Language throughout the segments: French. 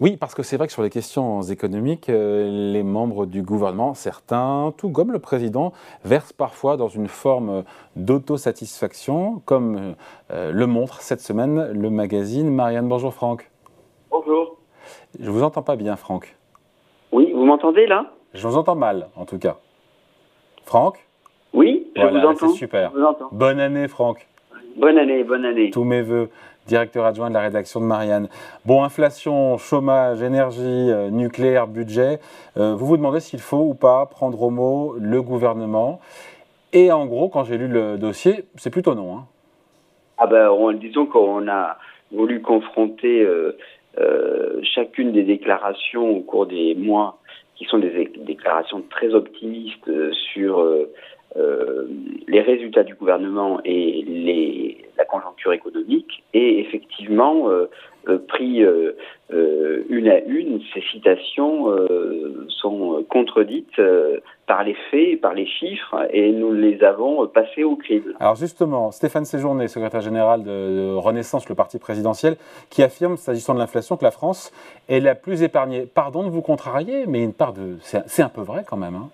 Oui, parce que c'est vrai que sur les questions économiques, euh, les membres du gouvernement, certains, tout comme le président, versent parfois dans une forme d'autosatisfaction, comme euh, le montre cette semaine le magazine Marianne. Bonjour Franck. Bonjour. Je vous entends pas bien, Franck. Oui, vous m'entendez là? Je vous entends mal, en tout cas. Franck? Oui, je vous entends. C'est super. Bonne année, Franck. Bonne année, bonne année. Tous mes voeux directeur adjoint de la rédaction de Marianne. Bon, inflation, chômage, énergie, euh, nucléaire, budget. Euh, vous vous demandez s'il faut ou pas prendre au mot le gouvernement. Et en gros, quand j'ai lu le dossier, c'est plutôt non. Hein. Ah ben, disons qu'on a voulu confronter euh, chacune des déclarations au cours des mois, qui sont des déclarations très optimistes sur les résultats du gouvernement et la conjoncture économique et effectivement euh, euh, pris euh, une à une, ces citations sont contredites par les faits, par les chiffres, et nous les avons passées au crible. Alors justement, Stéphane Séjourné, secrétaire général de Renaissance, le parti présidentiel, qui affirme, s'agissant de l'inflation, que la France est la plus épargnée. Pardon de vous contrarier, mais une part de... C'est un peu vrai quand même. Hein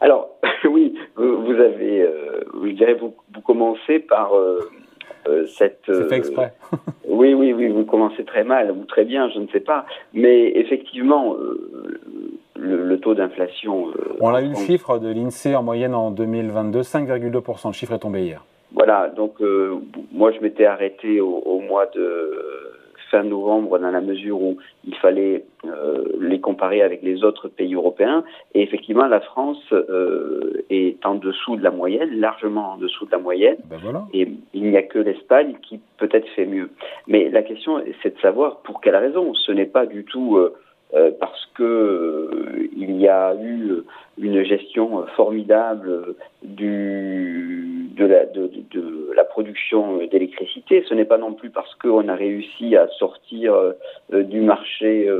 Alors, oui, vous avez, je dirais, vous, vous commencez par euh, cette. C'est fait euh, exprès. oui, oui, oui, vous commencez très mal ou très bien, je ne sais pas. Mais effectivement, euh, le, taux d'inflation. On a eu le chiffre de l'INSEE en moyenne en 2022, 5,2%. Le chiffre est tombé hier. Voilà, donc moi je m'étais arrêté au, mois de fin novembre dans la mesure où il fallait euh, les comparer avec les autres pays européens. Et effectivement, la France euh, est en dessous de la moyenne, largement en dessous de la moyenne. Ben voilà. Et il n'y a que l'Espagne qui peut-être fait mieux. Mais la question, c'est de savoir pour quelle raison. Ce n'est pas du tout euh, parce que il y a eu une gestion formidable du, de, la, de, de la production d'électricité. Ce n'est pas non plus parce qu'on a réussi à sortir euh, du marché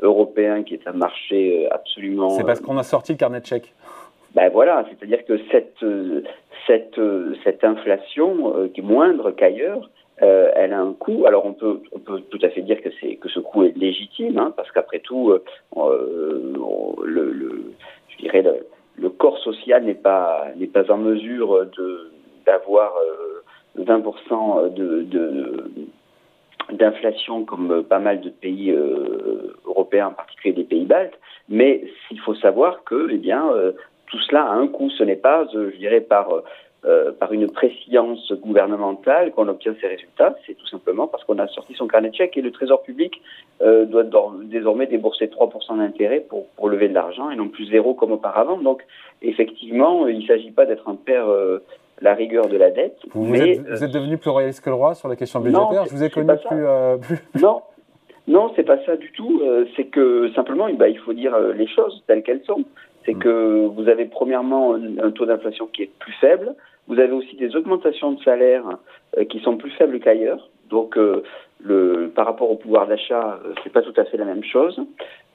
européen, qui est un marché absolument. C'est parce qu'on a sorti le carnet de chèques. Ben voilà, c'est-à-dire que cette, cette, cette inflation, qui est moindre qu'ailleurs, euh, elle a un coût. Alors on peut, on peut tout à fait dire que c'est que ce coût est légitime, hein, parce qu'après tout, euh, euh le, le, je dirais le, le corps social n'est pas n'est pas en mesure de d'avoir 20% euh, de, de d'inflation comme pas mal de pays euh, européens, en particulier des pays baltes. Mais il faut savoir que, eh bien, tout cela a un coût. Ce n'est pas, je dirais, par euh, par une préscience gouvernementale qu'on obtient ces résultats. C'est tout simplement parce qu'on a sorti son carnet de chèques et le Trésor public euh, doit désormais débourser 3% d'intérêt pour, pour lever de l'argent et non plus zéro comme auparavant. Donc, effectivement, il ne s'agit pas d'être un père euh, la rigueur de la dette. Vous, êtes, vous êtes, devenu plus royaliste que le roi sur la question budgétaire Je vous ai connu plus, plus, Non, non, c'est pas ça du tout. c'est que simplement, bah, il faut dire les choses telles qu'elles sont. C'est hmm. que vous avez premièrement un taux d'inflation qui est plus faible. Vous avez aussi des augmentations de salaire euh, qui sont plus faibles qu'ailleurs. Donc, euh, le, par rapport au pouvoir d'achat, euh, c'est pas tout à fait la même chose.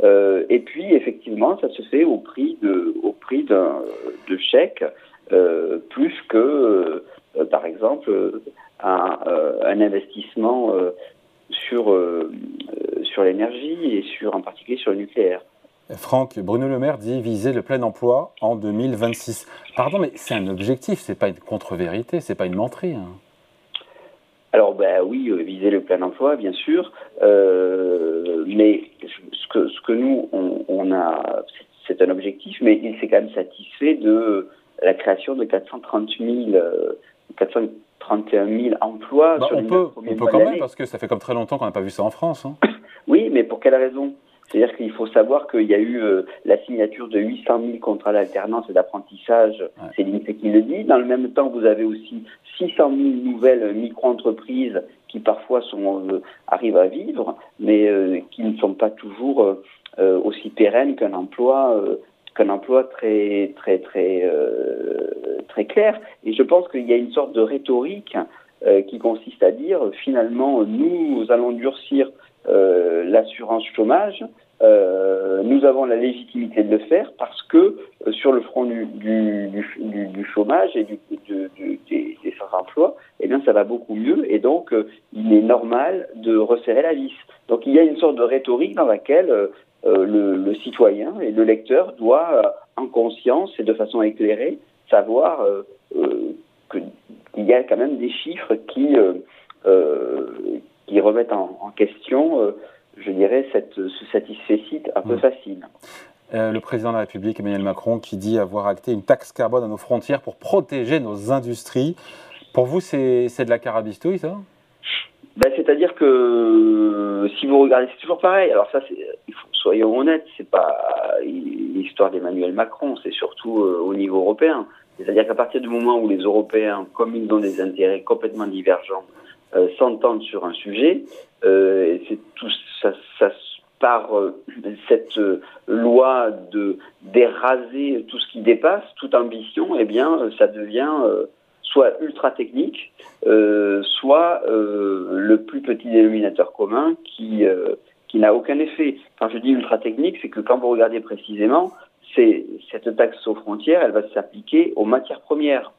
Euh, et puis, effectivement, ça se fait au prix de, au prix d'un de chèques euh, plus que, par exemple, un, un investissement sur sur l'énergie et sur en particulier sur le nucléaire. Franck, Bruno Le Maire dit viser le plein emploi en 2026. Pardon, mais c'est un objectif, c'est pas une contre-vérité, c'est pas une menterie. Hein. Alors ben oui, euh, viser le plein emploi, bien sûr, euh, mais ce que, ce que nous on, a, c'est un objectif, mais il s'est quand même satisfait de la création de 430 000, 431 000 emplois. Bah, on peut, on peut quand même, parce que ça fait comme très longtemps qu'on n'a pas vu ça en France. Hein. oui, mais pour quelle raison? C'est-à-dire qu'il faut savoir qu'il y a eu euh, la signature de 800 000 contrats d'alternance et d'apprentissage, c'est l'INSEE qui le dit. Dans le même temps, vous avez aussi 600 000 nouvelles micro-entreprises qui parfois sont, euh, arrivent à vivre, mais euh, qui ne sont pas toujours aussi pérennes qu'un emploi qu'un emploi très très très très clair. Et je pense qu'il y a une sorte de rhétorique qui consiste à dire finalement nous allons durcir euh, l'assurance chômage, euh, nous avons la légitimité de le faire parce que euh, sur le front du, du, chômage et du, des, des sans-emploi, eh bien ça va beaucoup mieux et donc il est normal de resserrer la vis. Donc il y a une sorte de rhétorique dans laquelle le, le, citoyen et le lecteur doit, en conscience et de façon éclairée, savoir qu'il y a quand même des chiffres qui, qui remettent en, en question je dirais, cette, ce satisfait un peu mm. facile. Euh, le président de la République, Emmanuel Macron, qui dit avoir acté une taxe carbone à nos frontières pour protéger nos industries. Pour vous, c'est de la carabistouille, ça? Ben, C'est-à-dire que si vous regardez, c'est toujours pareil. Alors ça, soyons honnêtes, c'est pas l'histoire d'Emmanuel Macron, c'est surtout euh, au niveau européen. C'est-à-dire qu'à partir du moment où les Européens, comme ils ont des intérêts complètement divergents, euh, s'entendent sur un sujet, euh, c'est tout ça, ça par cette loi de d'éraser tout ce qui dépasse toute ambition, eh bien, ça devient soit ultra technique, soit le plus petit dénominateur commun qui qui n'a aucun effet. Quand je dis ultra technique, c'est que quand vous regardez précisément, c'est cette taxe aux frontières, elle va s'appliquer aux matières premières.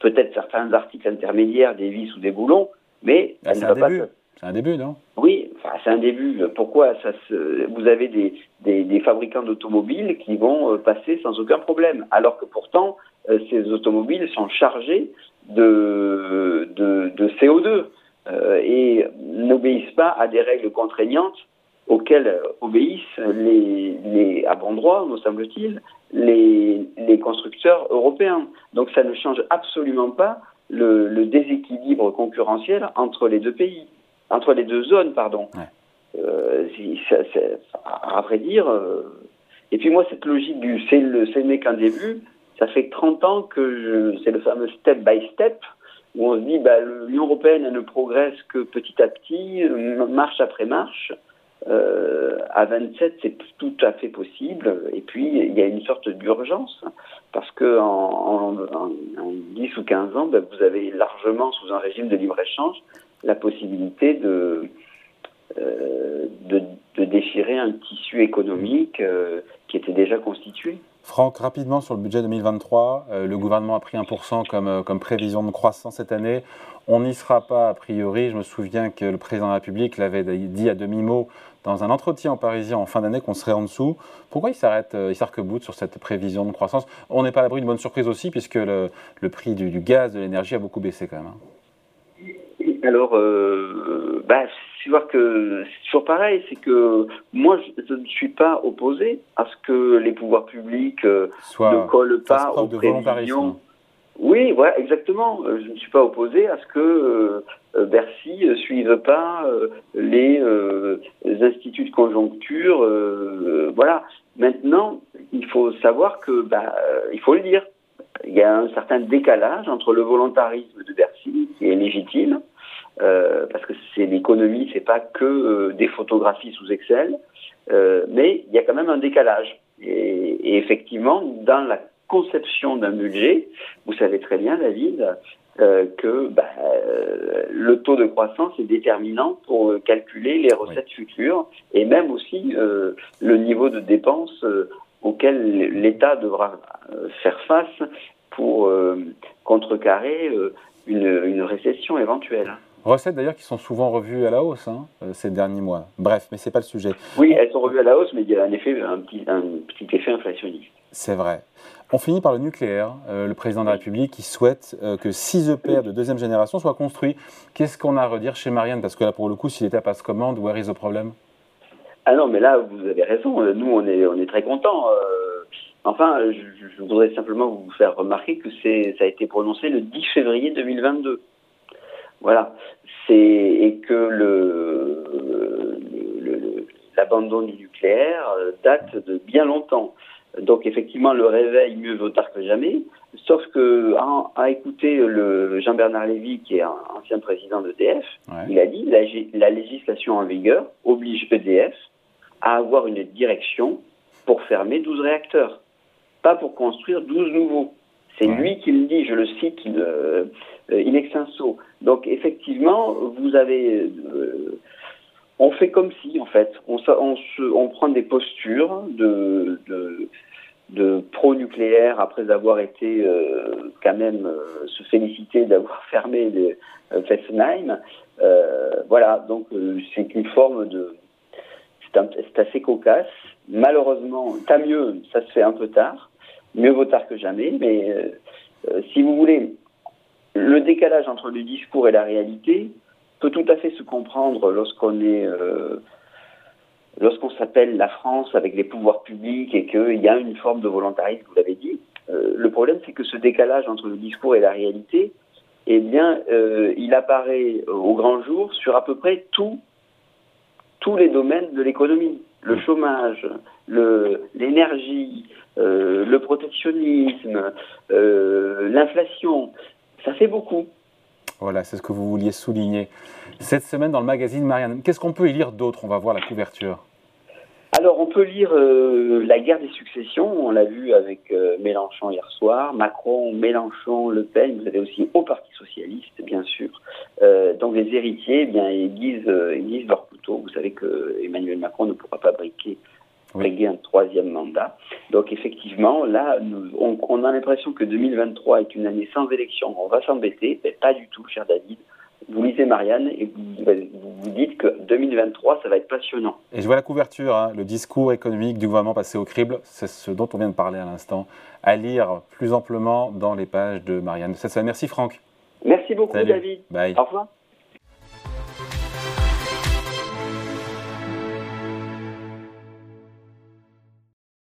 Peut-être certains articles intermédiaires, des vis ou des boulons, mais ah, c'est un, début. C'est un début, non? Oui, enfin, c'est un début. Pourquoi ça se... Vous avez des, des, des fabricants d'automobiles qui vont euh, passer sans aucun problème, alors que pourtant, euh, ces automobiles sont chargés de, de, de CO2 euh, et n'obéissent pas à des règles contraignantes auxquelles obéissent les, les à bon droit, me semble-t-il, les, les constructeurs européens. Donc ça ne change absolument pas le, déséquilibre concurrentiel entre les deux pays, entre les deux zones, pardon. Euh, à vrai dire. Euh, et puis moi, cette logique du c'est le n'est qu'un début, ça fait 30 ans que c'est le fameux step by step où on se dit bah, l'Union européenne elle ne progresse que petit à petit, marche après marche. Euh, à 27, c'est tout à fait possible. Et puis, il y a une sorte d'urgence, parce que en, 10 ou 15 ans, ben, vous avez largement, sous un régime de libre-échange, la possibilité de, euh, de, déchirer un tissu économique euh, qui était déjà constitué. Franck, rapidement sur le budget 2023, le gouvernement a pris 1% comme, comme prévision de croissance cette année. On n'y sera pas a priori. Je me souviens que le président de la République l'avait dit à demi-mot dans un entretien en Parisien en fin d'année qu'on serait en dessous. Pourquoi il s'arrête, euh, il s'arc-boute sur cette prévision de croissance? On n'est pas à l'abri d'une bonne surprise aussi, puisque le, prix du, gaz, de l'énergie a beaucoup baissé quand même. Hein. Alors, euh, bah, c'est que c'est toujours pareil, c'est que moi, je, ne suis pas opposé à ce que les pouvoirs publics euh, ne collent pas aux prévisions. Oui, voilà, exactement. Euh, je ne suis pas opposé à ce que euh, Bercy ne suive pas les, instituts de conjoncture. voilà. Maintenant, il faut savoir que, bah, il faut le dire, il y a un certain décalage entre le volontarisme de Bercy, qui est légitime, parce que c'est l'économie, c'est pas que des photographies sous Excel, mais il y a quand même un décalage. Et, et effectivement, dans la conception d'un budget, vous savez très bien, David, euh, que bah, euh, le taux de croissance est déterminant pour euh, calculer les recettes futures et même aussi le niveau de dépenses auquel l'État devra faire face pour contrecarrer une, une, récession éventuelle. Recettes d'ailleurs qui sont souvent revues à la hausse hein, ces derniers mois. Bref, mais c'est pas le sujet. Oui, elles sont revues à la hausse, mais il y a un effet, un petit, un petit effet inflationniste. C'est vrai. On finit par le nucléaire. Euh, le président de la République qui souhaite euh, que 6 EPR de deuxième génération soient construits. Qu'est-ce qu'on a à redire chez Marianne? Parce que là, pour le coup, si l'État passe commande, where is the problem Ah non, mais là, vous avez raison. Euh, nous, on est, on est très contents. enfin, je, voudrais simplement vous faire remarquer que ça a été prononcé le 10 février 2022. Voilà. Et que le, l'abandon du nucléaire date de bien longtemps. Donc effectivement, le réveil, mieux vaut tard que jamais. Sauf que à, écouter le Jean-Bernard Lévy, qui est un ancien président d'EDF, il a dit la, la législation en vigueur oblige EDF à avoir une direction pour fermer 12 réacteurs, pas pour construire 12 nouveaux. C'est lui qui le dit, je le cite, il, euh, in extenso. Donc effectivement, vous avez euh, on fait comme si, en fait, on, on, on prend des postures de, de, de pro-nucléaire après avoir été quand même se féliciter d'avoir fermé les, Fessenheim. voilà, donc c'est une forme de... C'est assez cocasse. Malheureusement, tant mieux, ça se fait un peu tard. Mieux vaut tard que jamais, mais si vous voulez, le décalage entre le discours et la réalité peut tout à fait se comprendre lorsqu'on est euh, lorsqu'on s'appelle la France avec les pouvoirs publics et qu'il y a une forme de volontarisme, vous l'avez dit. Euh, le problème, c'est que ce décalage entre le discours et la réalité, eh bien, euh, il apparaît au grand jour sur à peu près tous tous les domaines de l'économie. Le chômage, l'énergie, le protectionnisme, l'inflation ça fait beaucoup. Voilà, c'est ce que vous vouliez souligner. Cette semaine dans le magazine Marianne, qu'est-ce qu'on peut y lire d'autre? On va voir la couverture. Alors, on peut lire euh, La guerre des successions, on l'a vu avec euh, Mélenchon hier soir, Macron, Mélenchon, Le Pen, vous avez aussi au Parti Socialiste, bien sûr. Euh, donc, les héritiers, eh bien, ils disent, ils disent leur couteau. Vous savez que Emmanuel Macron ne pourra pas briquer oui. un troisième mandat. Donc effectivement, là, on, a l'impression que 2023 est une année sans élection, on va s'embêter, mais pas du tout, cher David. Vous lisez Marianne et vous, vous, dites que 2023, ça va être passionnant. Et je vois la couverture, hein, le discours économique du gouvernement passé au crible, c'est ce dont on vient de parler à l'instant, à lire plus amplement dans les pages de Marianne. Merci Franck. Merci beaucoup David. Bye. Au revoir.